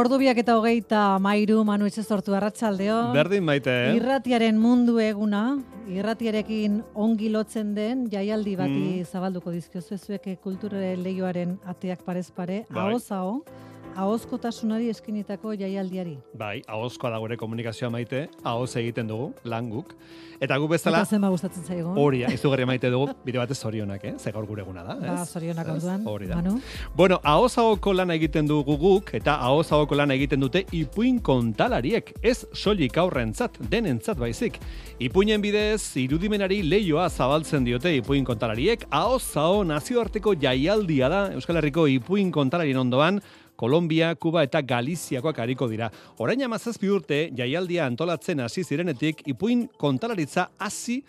Ordubiak eta hogeita mairu manu etxe sortu arratsaldeo. Berdin maite, eh? Irratiaren mundu eguna, irratiarekin ongi lotzen den jaialdi bati Mm. zabalduko dizkiozu zuek kultura leioaren ateak parez pare, Bai. ahoz aho, ahozkotasunari eskinitako jaialdiari. Bai, ahozkoa da gure komunikazioa maite, ahoz egiten dugu, lan guk. Eta gu bezala, Eta zenba gustatzen zaigu. hori, izugarri maite dugu, bide batez zorionak, eh? Ze gaur gure eguna da, ez? Ba, zorionak orduan, Hori da. Manu. Bueno, ahoz ahoko lana egiten dugu guk, eta ahoz ahoko lana egiten dute ipuin kontalariek, ez soilik aurrentzat, denentzat baizik. Ipuinen bidez, irudimenari leioa zabaltzen diote ipuin kontalariek, ahoz aho nazioarteko jaialdia da Euskal Herriko ipuin kontalarien ondoan, Kolombia, Kuba eta Galiziakoak ariko dira. Orain amazazpi urte, jaialdia antolatzen hasi zirenetik, ipuin kontalaritza hasi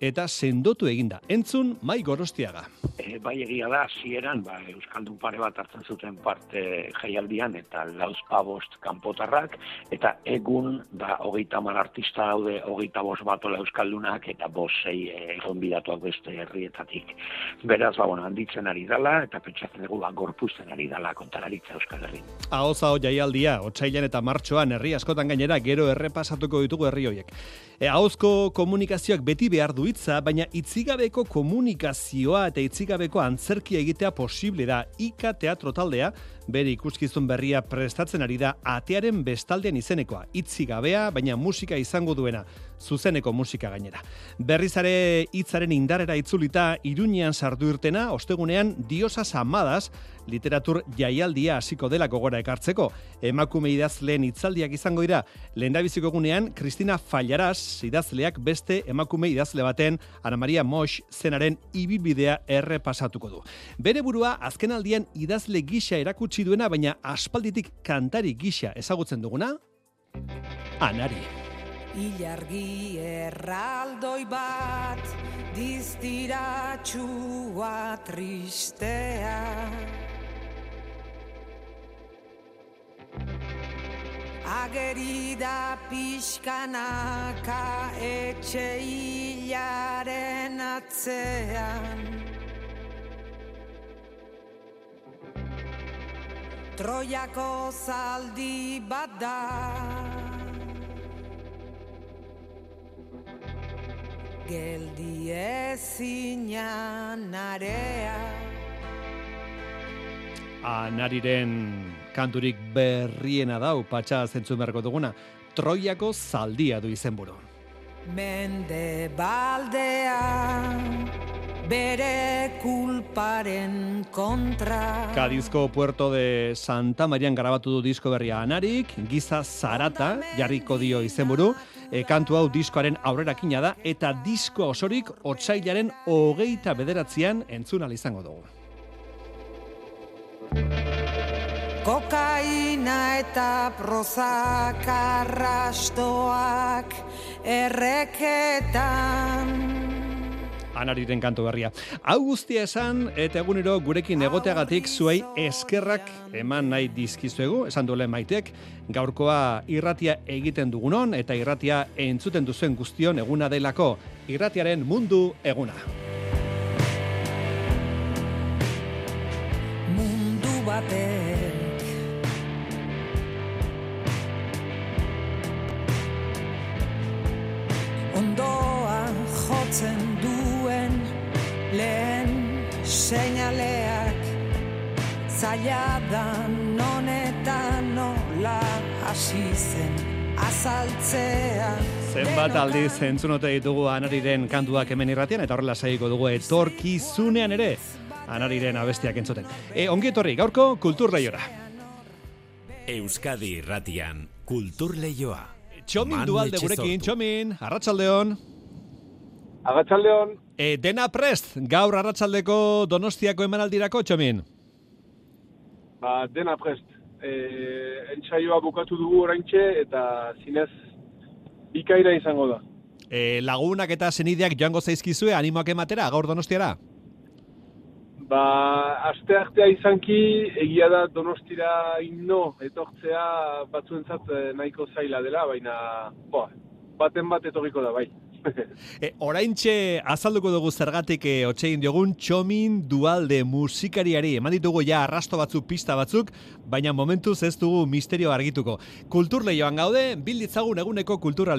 eta sendotu eginda. Entzun, mai gorostiaga. E, bai egia da, hasieran ba, Euskaldun pare bat hartzen zuten parte jaialdian eta lauzpa bost kanpotarrak, eta egun ba, hogeita mar artista daude, hogeita bost batola Euskaldunak eta bost sei e, gonbidatuak beste herrietatik. Beraz, ba, bueno, handitzen ari dala, eta pentsatzen dugu ba, gorpuzten ari dala kontalaritza Euskal Herrin. Ahoz hau jaialdia, otsailan eta martxoan herri askotan gainera gero errepasatuko ditugu herri hoiek. Ahozko komunikazioak beti behar du hitza, baina itzigabeko komunikazioa eta itzigabeko antzerkia egitea posible da. Ika teatro taldea, bere ikuskizun berria prestatzen ari da atearen bestaldean izenekoa. Itzigabea, baina musika izango duena, zuzeneko musika gainera. Berrizare hitzaren indarera itzulita, iruñean sardu irtena, ostegunean diosas amadas, literatur jaialdia hasiko dela gogora ekartzeko. Emakume idazleen hitzaldiak izango dira, lehendabiziko egunean, Kristina Fallaras idazleak beste emakume idazle baten, Ana Maria Moix zenaren ibilbidea errepasatuko du. Bere burua azkenaldian idazle gisa erakutsi duena, baina aspalditik kantari gisa ezagutzen duguna, Anari. Ilargi erraldoi bat, diztiratxua tristea. Ageri da pixkanaka etxe hilaren atzean. Troiako zaldi bat da. Geldi ezinan area. Anariren kanturik berriena dau patxa zentzu berko duguna. Troiako zaldia du izenburu. Mende baldea bere kulparen kontra. Kadizko Puerto de Santa Marian grabatu du disko berria Anarik, giza zarata jarriko dio izenburu, e, kantu hau diskoaren aurrerakina da, eta disko osorik otsailaren hogeita bederatzean entzun ahal izango dugu. Kokaina eta prozak arrastoak erreketan. Anariren kantu berria. Hau guztia esan eta egunero gurekin egoteagatik zuei eskerrak eman nahi dizkizuegu, esan duelen maitek, gaurkoa irratia egiten dugunon eta irratia entzuten duzuen guztion eguna delako, irratiaren mundu eguna. Mundu batek Ondoa jotzen duen lehen seinaleak Zaila da non eta nola hasi zen azaltzea Zenbat aldiz entzunote ditugu anariren kantuak hemen irratian, eta horrela saiko dugu etorkizunean ere anariren abestiak entzuten. E, ongi etorri, gaurko kultur lehiora. Euskadi irratian kultur leioa. Txomin dualde gurekin, Txomin, arratsaldeon. Agatxaldeon, E, dena prest, gaur arratsaldeko donostiako emanaldirako, Txomin. ba, dena prest. E, entsaioa bukatu dugu oraintxe eta zinez bikaira izango da. E, lagunak eta senideak joango zaizkizue animoak ematera, gaur donostiara? Ba, aste artea izanki, egia da donostira inno etortzea batzuentzat eh, nahiko zaila dela, baina bo, baten bat etorriko da, bai. E, oraintxe azalduko dugu zergatik e, otxegin diogun txomin dualde musikariari eman ditugu ja arrasto batzuk pista batzuk, baina momentuz ez dugu misterio argituko. Kultur lehioan gaude, bilditzagun eguneko kultur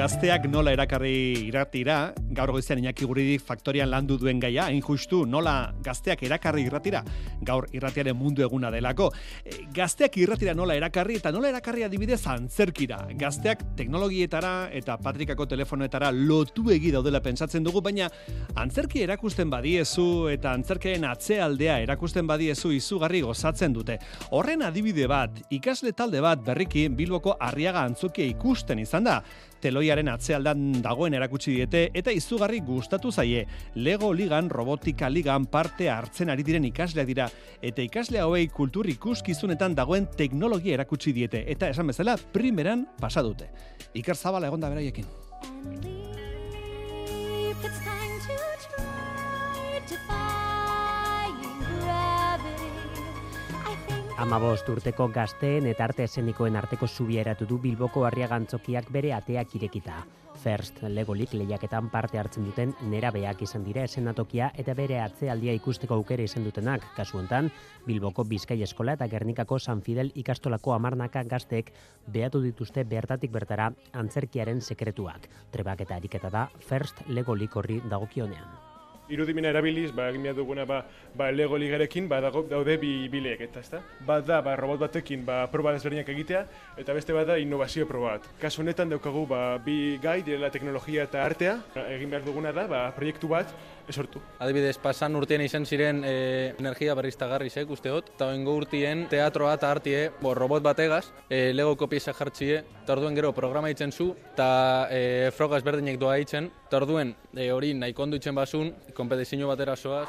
gazteak nola erakarri iratira, gaur goizean Iñaki Guridik faktorian landu duen gaia, hain justu nola gazteak erakarri irratira, gaur irratiaren mundu eguna delako. E, gazteak irratira nola erakarri eta nola erakarri adibidez antzerkira. Gazteak teknologietara eta patrikako telefonoetara lotu egi daudela pentsatzen dugu, baina antzerki erakusten badiezu eta antzerkeen atzealdea erakusten badiezu izugarri gozatzen dute. Horren adibide bat, ikasle talde bat berriki Bilboko Arriaga antzokia ikusten izan da teloiaren atzealdan dagoen erakutsi diete eta izugarri gustatu zaie. Lego ligan, robotika ligan parte hartzen ari diren ikasleak dira eta ikasle hauei kultur ikuskizunetan dagoen teknologia erakutsi diete eta esan bezala primeran pasa dute. Iker Zabala egonda beraiekin. Amabost urteko gazteen eta arte esenikoen arteko zubia eratu du Bilboko harriagantzokiak bere ateak irekita. First Legolik lehiaketan parte hartzen duten nerabeak izan dira esenatokia eta bere atzealdia ikusteko aukera izan dutenak. Kasu hontan, Bilboko Bizkai Eskola eta Gernikako San Fidel ikastolako amarnaka gazteek behatu dituzte bertatik bertara antzerkiaren sekretuak. Trebak eta ariketa da First Legolik horri dagokionean. Irudimena erabiliz, ba, egin behar duguna, ba, ba Lego ligarekin, ba, dago, daude bi bileek, eta ezta? Bat da, ba, robot batekin, ba, proba desberdinak egitea, eta beste bat da, innovazio proba bat. Kasu honetan daukagu, ba, bi gai, direla teknologia eta artea, egin behar duguna da, ba, proiektu bat, esortu. Adibidez, pasan urtean izan ziren e, energia berriztagarrizek usteot, eta oingo urtien teatroa eta artie bo, robot bategaz, e, lego kopiesa jartzie, eta orduen gero programa itzen zu, eta e, frogaz berdinek doa itzen, eta orduen e, hori nahi konduitzen basun, kompetizio batera zoaz,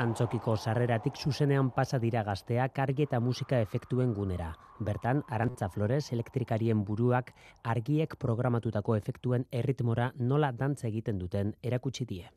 Antzokiko sarreratik zuzenean pasa dira gazteak argi eta musika efektuen gunera. Bertan, Arantza Flores elektrikarien buruak argiek programatutako efektuen erritmora nola dantza egiten duten erakutsi die.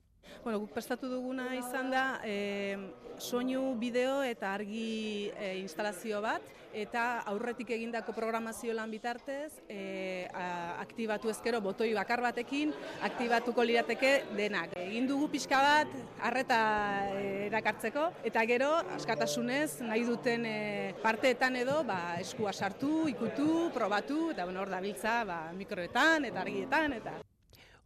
Bueno, guk prestatu duguna izan da e, soinu, bideo eta argi e, instalazio bat eta aurretik egindako programazio lan bitartez e, a, aktibatu ezkero botoi bakar batekin aktibatuko lirateke denak. Egin dugu pixka bat harreta e, erakartzeko eta gero askatasunez nahi duten e, parteetan edo ba, eskua sartu, ikutu, probatu eta bueno, hor dabiltza ba, mikroetan eta argietan eta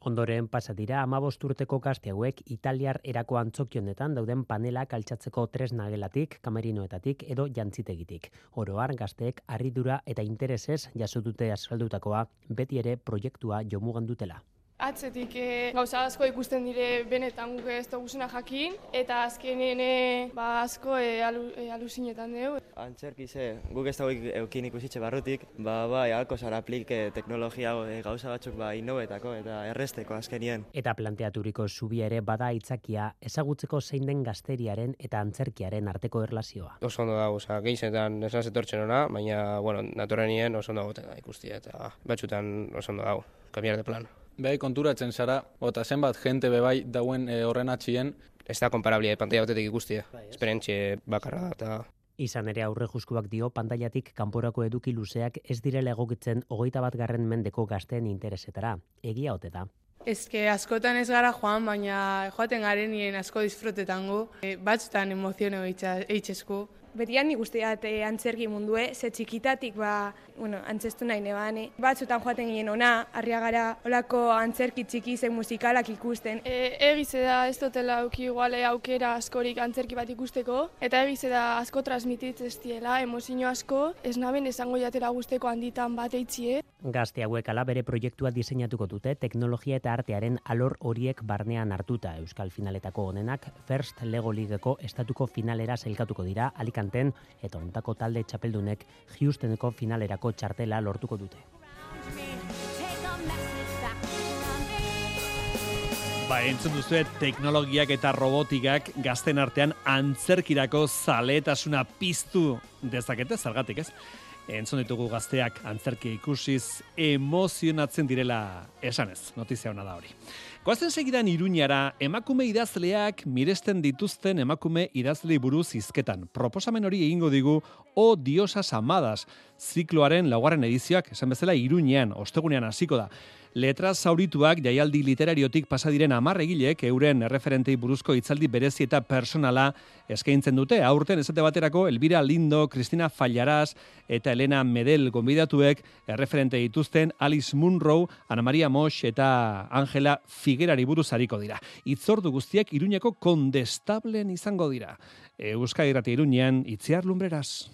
Ondoren pasa dira amabost urteko gazte hauek Italiar erako antzokionetan dauden panelak altxatzeko tresna gelatik, kamerinoetatik edo jantzitegitik. Oroar gazteek harridura eta interesez jaso dute azaldutakoa beti ere proiektua jomugan dutela. Atzetik e, gauza asko ikusten dire benetan guk ez dugusena jakin, eta azkenen e, ba, asko e, alu, e, aluzinetan dugu. Antzerki ze, guk ez dago eukin ikusitxe barrutik, ba, bai, alko zara aplik e, teknologia e, gauza batzuk ba, inobetako eta erresteko azkenien. Eta planteaturiko zubia ere bada aitzakia ezagutzeko zein den gazteriaren eta antzerkiaren arteko erlazioa. Oso ondo dago, oza, gehizetan esan zetortzen ona, baina, bueno, naturenien oso ondo goten da ikustia, eta batxutan oso ondo dago, cambiar de plan. Behai konturatzen zara, eta zenbat jente bebai dauen e, horren atxien, Ez da komparablia pantalla batetik ikustia, esperientzia bakarra da, eta Izan ere aurre juskuak dio pantailatik kanporako eduki luzeak ez direla egokitzen hogeita bat garren mendeko gazteen interesetara. Egia ote da. Ezke askotan ez gara joan, baina joaten garen nien asko disfrutetango. E, batzutan emoziono eitxesku. Betian nik uste dut eh, antzerki mundue, ze txikitatik ba, bueno, antzestu nahi nebane. Batzutan joaten ginen ona, arriagara, olako antzerki txiki zen musikalak ikusten. E, egize da ez dutela auki iguale aukera askorik antzerki bat ikusteko, eta egize da asko transmititzen ez diela, emozio asko, ez naben esango jatera guzteko handitan bat eitzie. Gazte hauek ala bere proiektua diseinatuko dute teknologia eta artearen alor horiek barnean hartuta Euskal finaletako honenak First Lego Ligeko estatuko finalera sailkatuko dira Alicanten eta ontako talde txapeldunek Houstoneko finalerako txartela lortuko dute. Ba, entzun duzue teknologiak eta robotikak gazten artean antzerkirako zaletasuna piztu dezakete, zergatik ez? Entzun ditugu gazteak antzerki ikusiz emozionatzen direla esanez, notizia hona da hori. Goazen segidan Iruñara, emakume idazleak miresten dituzten emakume idazlei buruz hizketan. Proposamen hori egingo digu O Diosas Amadas, zikloaren laugarren edizioak, esan bezala Iruñean, ostegunean hasiko da. Letra zaurituak jaialdi literariotik pasa diren hamar egilek euren erreferentei buruzko hitzaldi berezi eta personala eskaintzen dute. Aurten esate baterako Elvira Lindo, Cristina Fallaraz eta Elena Medel gonbidatuek erreferente dituzten Alice Munro, Ana Maria Mosch eta Angela Figuerari buruz hariko dira. Itzordu guztiak Iruñeko kondestablen izango dira. Euskadi Irrati Iruñean itziar lumbreraz.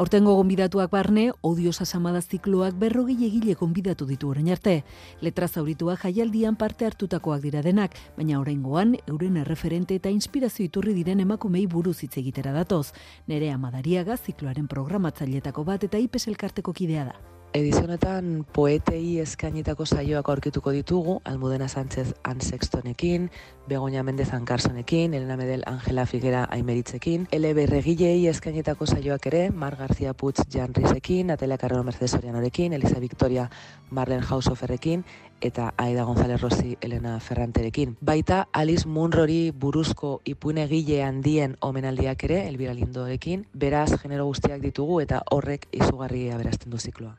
Aurtengo gonbidatuak barne, odiosa samada zikloak berrogei egile gonbidatu ditu orain arte. Letra zaurituak jaialdian parte hartutakoak dira denak, baina oraingoan euren erreferente eta inspirazio iturri diren emakumei buruz hitz egitera datoz. Nerea Madariaga zikloaren programatzailetako bat eta IPES elkarteko kidea da. Edizionetan poetei eskainitako saioak aurkituko ditugu, Almudena Sánchez Ansextonekin, Begoña Mendez Ankarsonekin, Elena Medel Angela Figuera Aimeritzekin, Ele Berregilei eskainitako saioak ere, Mar García Puig Janrisekin, Atela Carrero Mercedes Sorianorekin, Elisa Victoria Marlen Hausoferrekin, eta Aida González Rossi Elena Ferranterekin. Baita Alice Munrori buruzko ipuinegile handien omenaldiak ere, Elvira Lindorekin, beraz genero guztiak ditugu eta horrek izugarri aberazten du zikloa.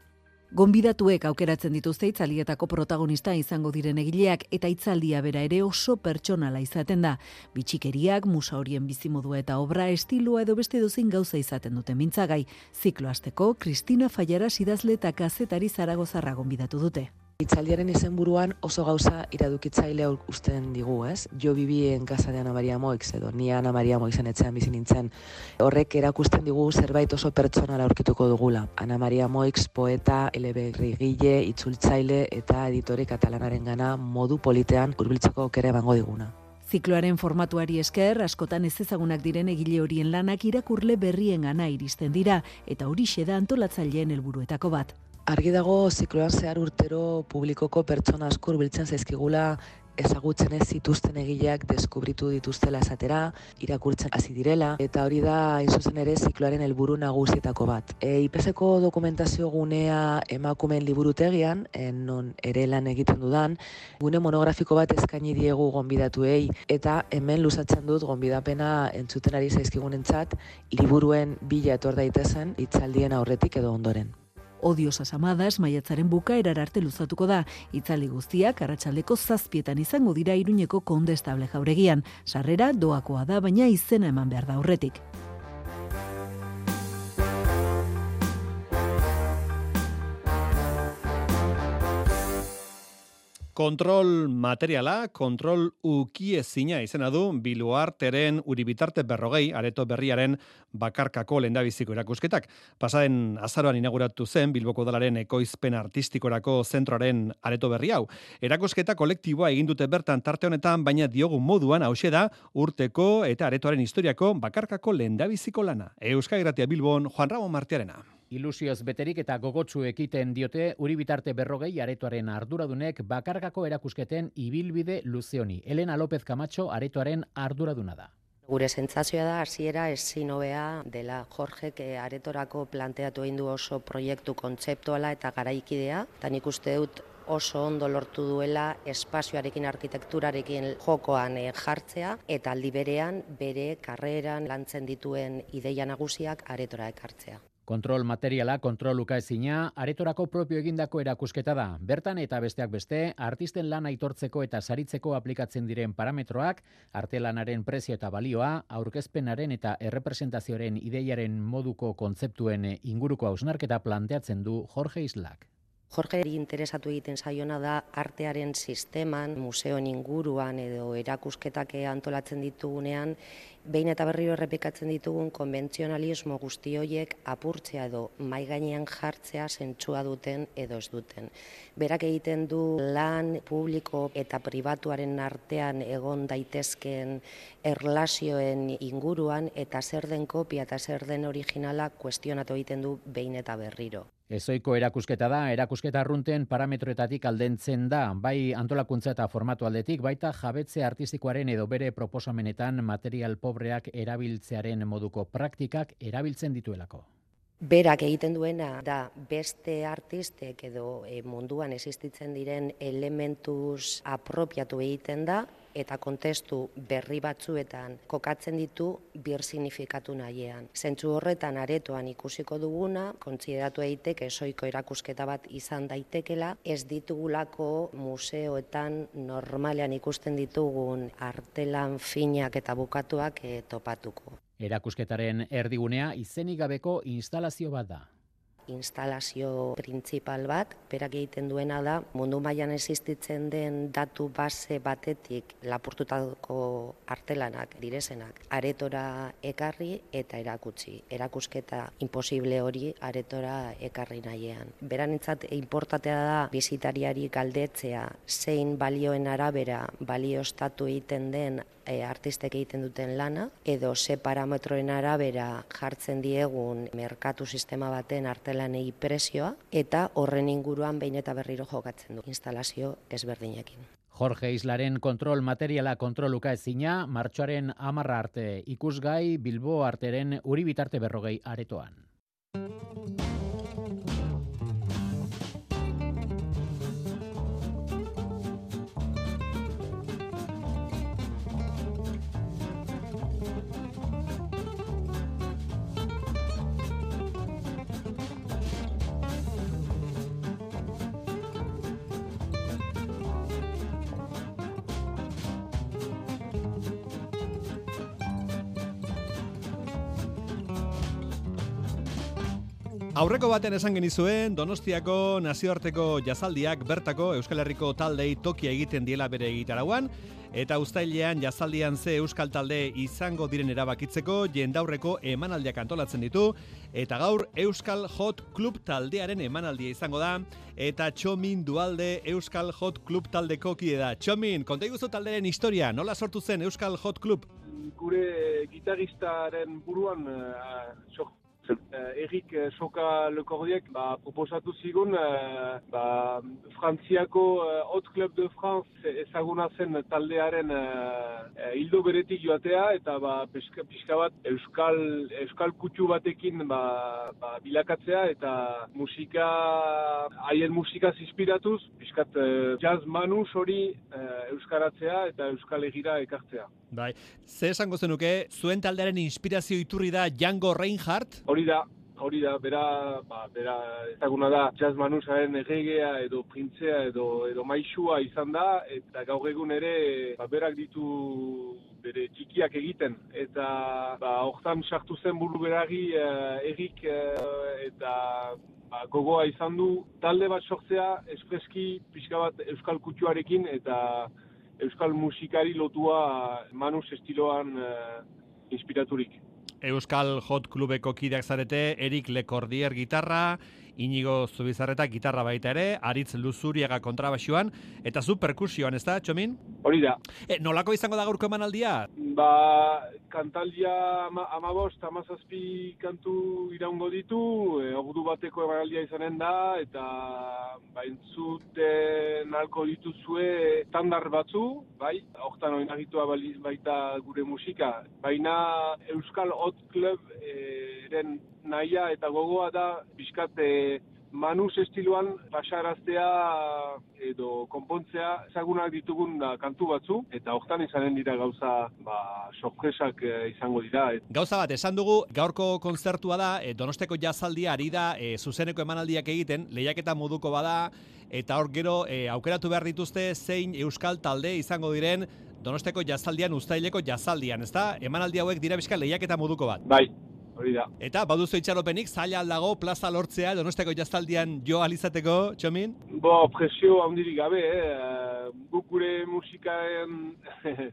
Gonbidatuek aukeratzen dituzte itzalietako protagonista izango diren egileak eta itzaldia bera ere oso pertsonala izaten da. Bitxikeriak, musa horien bizimodua eta obra estilua edo beste dozein gauza izaten dute mintzagai. Ziklo hasteko Kristina Fallara idazle eta kazetari zaragozarra gonbidatu dute. Itzaldiaren izenburuan oso gauza iradukitzaile usten digu, ez? Jo bibi en casa de Ana Maria Moix edo ni Ana Maria Moixen etxean bizi nintzen. Horrek erakusten digu zerbait oso pertsonala aurkituko dugula. Ana Maria Moix poeta, eleberrigile, itzultzaile eta editore katalanaren gana modu politean hurbiltzeko aukera emango diguna. Zikloaren formatuari esker, askotan ez ezagunak diren egile horien lanak irakurle berrien gana iristen dira, eta horixe da antolatzaileen helburuetako bat. Argi dago zikloan zehar urtero publikoko pertsona asko hurbiltzen zaizkigula ezagutzen ez zituzten egileak deskubritu dituztela esatera, irakurtzen hasi direla, eta hori da hain zuzen ere zikloaren helburu nagusietako bat. E, IPSeko dokumentazio gunea emakumen liburutegian, en non ere lan egiten dudan, gune monografiko bat eskaini diegu gonbidatuei, eta hemen luzatzen dut gonbidapena entzuten ari zaizkigunentzat, liburuen bila etor daitezen hitzaldien aurretik edo ondoren. Odiosas amadas maiatzaren bukaerar arte luzatuko da. Itzali guztiak arratsaldeko zazpietan izango dira iruñeko kondestable jauregian. Sarrera doakoa da, baina izena eman behar da aurretik. Kontrol materiala, kontrol ukiezina izena du Biluarteren Uribitarte berrogei, areto berriaren bakarkako lendabiziko erakusketak. Pasaden azaroan inauguratu zen Bilboko dalaren ekoizpen artistikorako zentroaren areto berri hau. Erakusketa kolektiboa egin dute bertan tarte honetan, baina diogu moduan hause da urteko eta aretoaren historiako bakarkako lendabiziko lana. Euskal Gratia Bilbon, Juan Ramon Martiarena. Ilusioz beterik eta gogotsu ekiten diote uri bitarte berrogei aretoaren arduradunek bakargako erakusketen ibilbide luzeoni. Elena López Camacho aretoaren arduraduna da. Gure sentsazioa da hasiera ezin hobea dela Jorgek eh, aretorako planteatu egin du oso proiektu kontzeptuala eta garaikidea, eta nik uste dut oso ondo lortu duela espazioarekin arkitekturarekin jokoan eh, jartzea eta aldi berean bere karreran lantzen dituen ideia nagusiak aretora ekartzea. Kontrol materiala, kontrol ukaezina, aretorako propio egindako erakusketa da. Bertan eta besteak beste, artisten lan aitortzeko eta saritzeko aplikatzen diren parametroak, artelanaren prezio eta balioa, aurkezpenaren eta errepresentazioaren ideiaren moduko kontzeptuen inguruko hausnarketa planteatzen du Jorge Islak. Jorge interesatu egiten zaiona da artearen sisteman, museoen inguruan edo erakusketak antolatzen ditugunean, behin eta berriro errepikatzen ditugun konbentzionalismo guzti horiek apurtzea edo mai gainean jartzea zentsua duten edo ez duten. Berak egiten du lan publiko eta pribatuaren artean egon daitezken erlazioen inguruan eta zer den kopia eta zer den originala kuestionatu egiten du behin eta berriro. Ezoiko erakusketa da, erakusketa arrunten parametroetatik aldentzen da, bai antolakuntza eta formatu aldetik, baita jabetze artistikoaren edo bere proposamenetan material pobreak erabiltzearen moduko praktikak erabiltzen dituelako. Berak egiten duena da beste artistek edo e, munduan existitzen diren elementuz apropiatu egiten da eta kontestu berri batzuetan kokatzen ditu bir signifikatu nahiean. Zentzu horretan aretoan ikusiko duguna, kontsideratu egiteke soiko erakusketa bat izan daitekela, ez ditugulako museoetan normalean ikusten ditugun artelan finak eta bukatuak e, topatuko. Erakusketaren erdigunea izenik gabeko instalazio bat da. Instalazio printzipal bat, berak egiten duena da, mundu mailan existitzen den datu base batetik lapurtutako artelanak, direzenak, aretora ekarri eta erakutsi. Erakusketa imposible hori aretora ekarri nahiean. Beranentzat inportatea da bizitariari galdetzea zein balioen arabera balioztatu egiten den e, artistek egiten duten lana, edo ze parametroen arabera jartzen diegun merkatu sistema baten artelanei presioa, eta horren inguruan behin eta berriro jokatzen du instalazio ezberdinekin. Jorge Islaren kontrol materiala kontroluka ezina, martxoaren amarra arte ikusgai Bilbo arteren uri bitarte berrogei aretoan. Aurreko baten esan genizuen, Donostiako nazioarteko jazaldiak bertako Euskal Herriko taldei tokia egiten diela bere egitarauan, eta uztailean jazaldian ze Euskal talde izango diren erabakitzeko jendaurreko emanaldiak antolatzen ditu, eta gaur Euskal Hot Club taldearen emanaldia izango da, eta Txomin Dualde Euskal Hot Club taldeko kide da. Txomin, konta iguzu talderen historia, nola sortu zen Euskal Hot Club? gure gitaristaren buruan uh, sok, uh, Erik uh, Soka Lekordiek ba, proposatu zigun uh, ba, Frantziako Hot Club de France ezaguna zen taldearen hildo beretik joatea eta ba, pixka, pixka bat euskal, euskal kutsu batekin ba, ba, bilakatzea eta musika haien musikaz inspiratuz pixkat jazz manus hori euskaratzea eta euskal egira ekartzea. Bai, ze esango zenuke, zuen taldearen inspirazio iturri da Django Reinhardt? Hori da, hori da, bera, ba, bera ezaguna da jazz manusaren erregea edo printzea edo, edo maixua izan da, eta gaur egun ere ba, berak ditu bere txikiak egiten. Eta ba, hortan sartu zen buru beragi uh, Erik eh, eta ba, gogoa izan du talde bat sortzea espreski pixka bat euskal kutsuarekin eta euskal musikari lotua manus estiloan uh, inspiraturik. Euskal Hot Clubeko kideak zarete, Erik Lekordier gitarra, Inigo Zubizarreta gitarra baita ere, Aritz Luzuriaga kontrabaxuan, eta zu perkusioan, ez da, Txomin? Hori da. E, nolako izango da gaurko emanaldia? Ba, kantaldia ama, amabost, amazazpi kantu iraungo ditu, e, ordu bateko emanaldia izanen da, eta ba, entzuten alko dituzue standar batzu, bai, hortan oinagitua baliz baita gure musika, baina Euskal Hot Club e, nahia eta gogoa da bizkat manus estiloan pasaraztea edo konpontzea ezagunak ditugun da, kantu batzu eta hortan izanen dira gauza ba, sorpresak e, izango dira. Gauza bat, esan dugu gaurko konzertua da, e, donosteko jazaldia ari da e, zuzeneko emanaldiak egiten, lehiaketa moduko bada, eta hor gero e, aukeratu behar dituzte zein euskal talde izango diren Donosteko jazaldian, ustaileko jazaldian, ezta? Emanaldi hauek dira bizka lehiaketa moduko bat. Bai, hori da. Eta baduzu itxaropenik, zaila aldago plaza lortzea donosteko jaztaldian jo alizateko, txomin? Bo, presio handirik gabe, eh? guk gure musikaren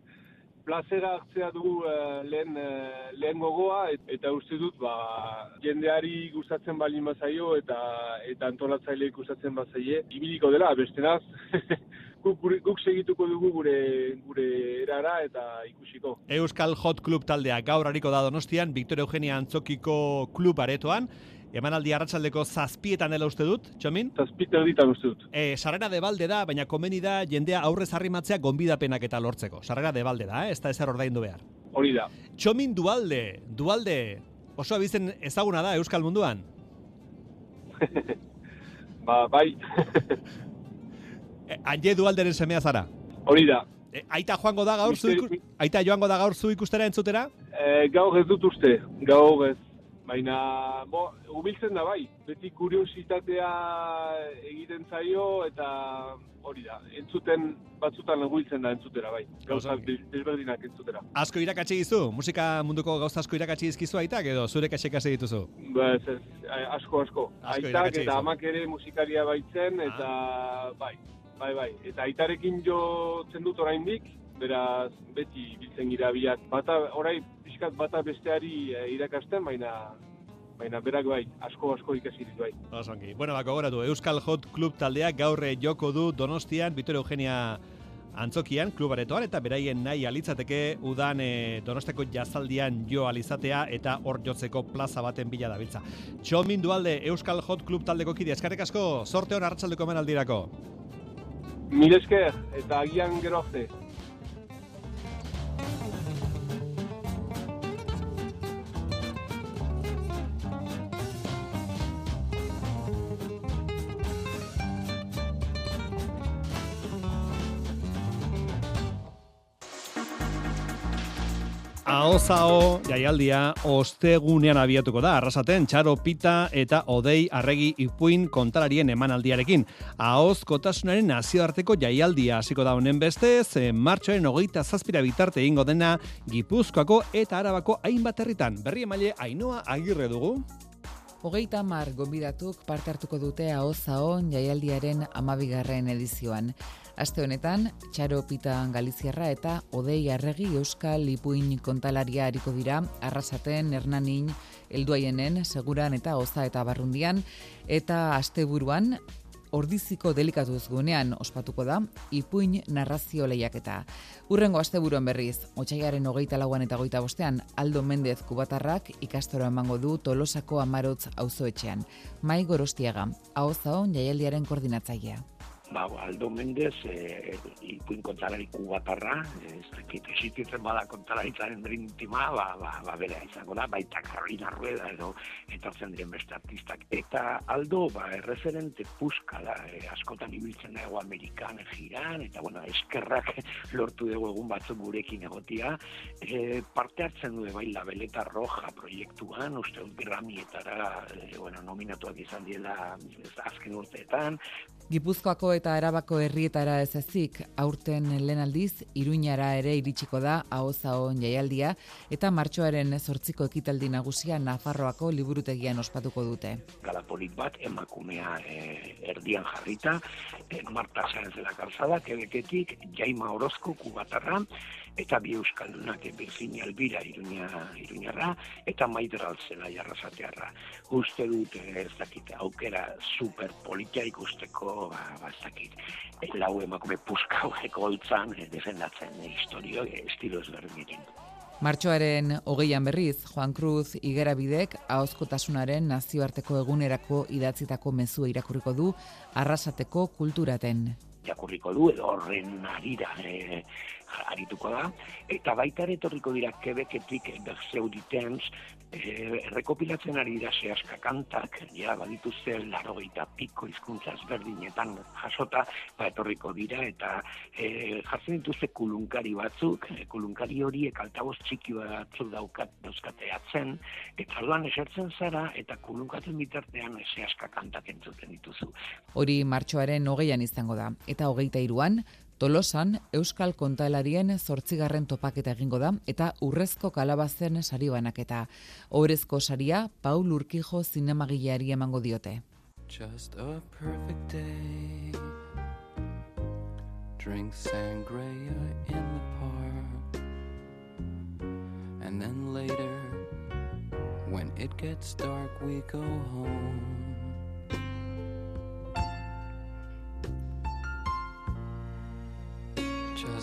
plazera hartzea dugu uh, lehen, uh, lehen gogoa, et, eta uste dut, ba, jendeari gustatzen baldin bazaio eta eta antolatzaile gustatzen bazaie, ibiliko dela, bestenaz, guk, guk segituko dugu gure gure erara eta ikusiko. Euskal Hot Club taldea gaur hariko da Donostian, Victor Eugenia Antzokiko klub aretoan, Emanaldi arratsaldeko zazpietan dela uste dut, Txomin? Zazpietan ditan uste dut. E, sarrera de balde da, baina komeni da jendea aurrez arrimatzea gonbidapenak eta lortzeko. Sarrera de balde da, eh? ez da ezer ordaindu behar. Hori da. Txomin dualde, dualde, oso abizen ezaguna da Euskal Munduan. Ba, bai. E, Anje dualderen semea zara. Hori da. E, aita joango da gaur zu ikus, aita joango da gaur zu ikustera entzutera? E, gaur ez dut uste, gaur ez. Baina, bo, hubiltzen da bai. Beti kuriositatea egiten zaio eta hori da. Entzuten, batzutan hubiltzen da entzutera bai. Gauza desberdinak entzutera. Asko irakatsi dizu? Musika munduko gauza asko irakatsi dizkizu aitak edo zure kasekase dituzu? Ba, ez, ez, asko, asko. Asko Aitak eta amak ere musikaria baitzen eta bai, bai, bai. Eta aitarekin jo dut oraindik, beraz beti biltzen gira biak. Bata, orai pixkat bata besteari eh, irakasten, baina baina berak bai, asko asko ikasi ditu bai. Oso ongi. Bueno, ba, gogoratu, Euskal Hot Club taldeak gaur eh, joko du Donostian, Vitor Eugenia antzokian, klubaretoan, eta beraien nahi alitzateke udan e, Donosteko jazaldian jo alizatea eta hor jotzeko plaza baten bila dabiltza. Txomin dualde Euskal Hot Club taldeko kide, eskarek asko, sorte hon arratsaldeko emanaldirako. Mil esker, eta agian gero arte. Ahozao jaialdia ostegunean abiatuko da, arrasaten txaro pita eta odei arregi ipuin kontalarien emanaldiarekin. Ahoz kotasunaren nazioarteko jaialdia hasiko da honen bestez, eh, martxoaren hogeita zazpira bitarte egingo dena Gipuzkoako eta Arabako hainbat herritan. Berri emaile Ainoa Agirre dugu. Hogeita mar gonbidatuk parte hartuko dute ahozahon jaialdiaren amabigarren edizioan. Aste honetan, Txaro Pita Galiziarra eta Odei Arregi Euskal Ipuin kontalaria hariko dira, arrasaten, hernanin, elduaienen, seguran eta oza eta barrundian, eta asteburuan, ordiziko delikatuz gunean ospatuko da, ipuin narrazio lehiaketa. Urrengo asteburuan berriz, otxaiaren hogeita lauan eta hogeita bostean, Aldo Mendez kubatarrak ikastoro emango du Tolosako amarotz auzoetxean. Mai Gorostiaga, hau zaon jaialdiaren koordinatzailea. Ba, Aldo Mendez, e, ipuin kontalari kubatarra, ez dakit, existitzen bada kontalaritzaren brintima, ba, ba, ba bera izango da, baita Carolina Rueda edo etortzen diren beste artistak. Eta Aldo, ba, erreferente puska da, e, askotan ibiltzen dago Amerikan jiran, eta bueno, eskerrak lortu dugu egun batzuk gurekin egotia, e, parte hartzen du bai la beleta roja proiektuan, uste dut Grammietara, e, bueno, nominatuak izan diela azken urteetan, Gipuzkoako eta Arabako herrietara ez ezik, aurten lehen aldiz, Iruñara ere iritsiko da ahozahon jaialdia, eta martxoaren zortziko ekitaldi nagusia Nafarroako liburutegian ospatuko dute. galapolit bat emakumea e, erdian jarrita, e, Marta Sáenz de la Calzada, Quebeketik, Jaima Orozko kubatarra, eta bi euskaldunak Virginia Elvira Iruña, Iruñarra, eta Maider Alzela jarrazatearra. Uste dut, e, ez dakit, aukera super politia ikusteko, ba, ba ez dakit, e, lau emakume puska hauek holtzan e, defendatzen e, historio, e, estilo ezberdinekin. Martxoaren hogeian berriz, Juan Cruz Igerabidek ahozkotasunaren nazioarteko egunerako idatzitako mezua irakurriko du arrasateko kulturaten. Jakurriko du edo horren arira e, arituko da. Eta baita ere etorriko dira Quebeketik Berzeuditens e, rekopilatzen ari dira sehaska kantak, ja, badituzte larogeita piko hizkuntza ezberdinetan jasota, ba, etorriko dira, eta e, jartzen dituzte kulunkari batzuk, e, kulunkari horiek altaboz txiki batzuk daukat, dauzkate atzen, eta orduan esertzen zara, eta kulunkatzen bitartean sehaska kantak entzuten dituzu. Hori martxoaren hogeian izango da, eta hogeita iruan, Tolosan, Euskal Kontalarien zortzigarren topaketa egingo da, eta urrezko kalabazen sari banaketa. Horezko saria, Paul Urkijo zinemagileari emango diote. Just a perfect day. Drink sangria in the park. And then later, when it gets dark, we go home.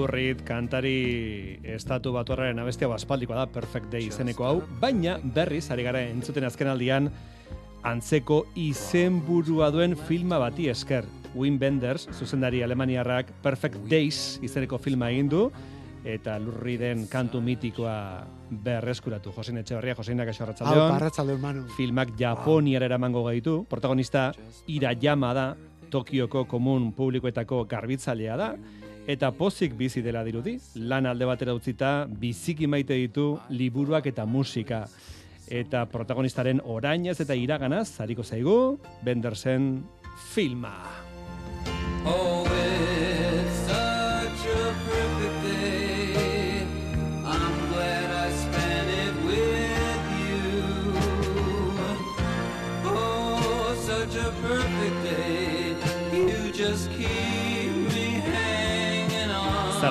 Lurrit kantari estatu batuarraren abestia baspaldikoa da Perfect Day izeneko hau, baina berriz ari gara entzuten azken aldian antzeko izenburua duen filma bati esker. Wim Wenders, zuzendari alemaniarrak Perfect Days izeneko filma egin du, eta lurriden kantu mitikoa berreskuratu. Josein Etxeberria, Joseinak esorratzaldeon. arratzaldeon. Filmak Japoniara eramango gaitu. Protagonista Ira Yama da, Tokioko komun publikoetako garbitzailea da, eta pozik bizi dela dirudi. Lan alde batera utzita, biziki maite ditu liburuak eta musika. Eta protagonistaren orainez eta iraganaz, hariko zaigu, Bendersen filma. Oh,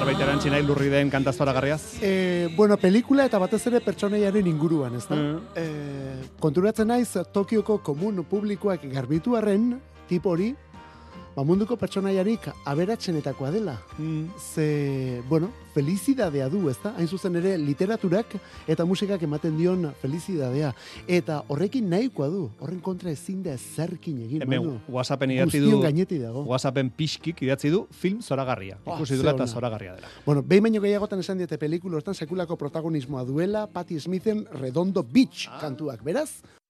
Zerbait erantzi nahi lurri den kantazora garriaz? E, bueno, pelikula eta batez ere pertsonaiaren inguruan, ez da? Mm. E, konturatzen naiz, Tokioko komun publikoak garbitu arren, tipo hori, ba munduko pertsonaiarik aberatsenetakoa dela. Mm. Ze, bueno, felizidadea du, ez da? Hain zuzen ere, literaturak eta musikak ematen dion felizidadea. Eta horrekin nahikoa du, horren kontra ezin da ezerkin egin. Hemen. WhatsAppen idatzi du, dago. WhatsAppen pixkik idatzi du film zoragarria. Ah, Ikusi dula eta zoragarria dela. Bueno, behin baino gehiagotan esan diete pelikula hortan sekulako protagonismoa duela Patti Smithen Redondo Beach kantuak, beraz?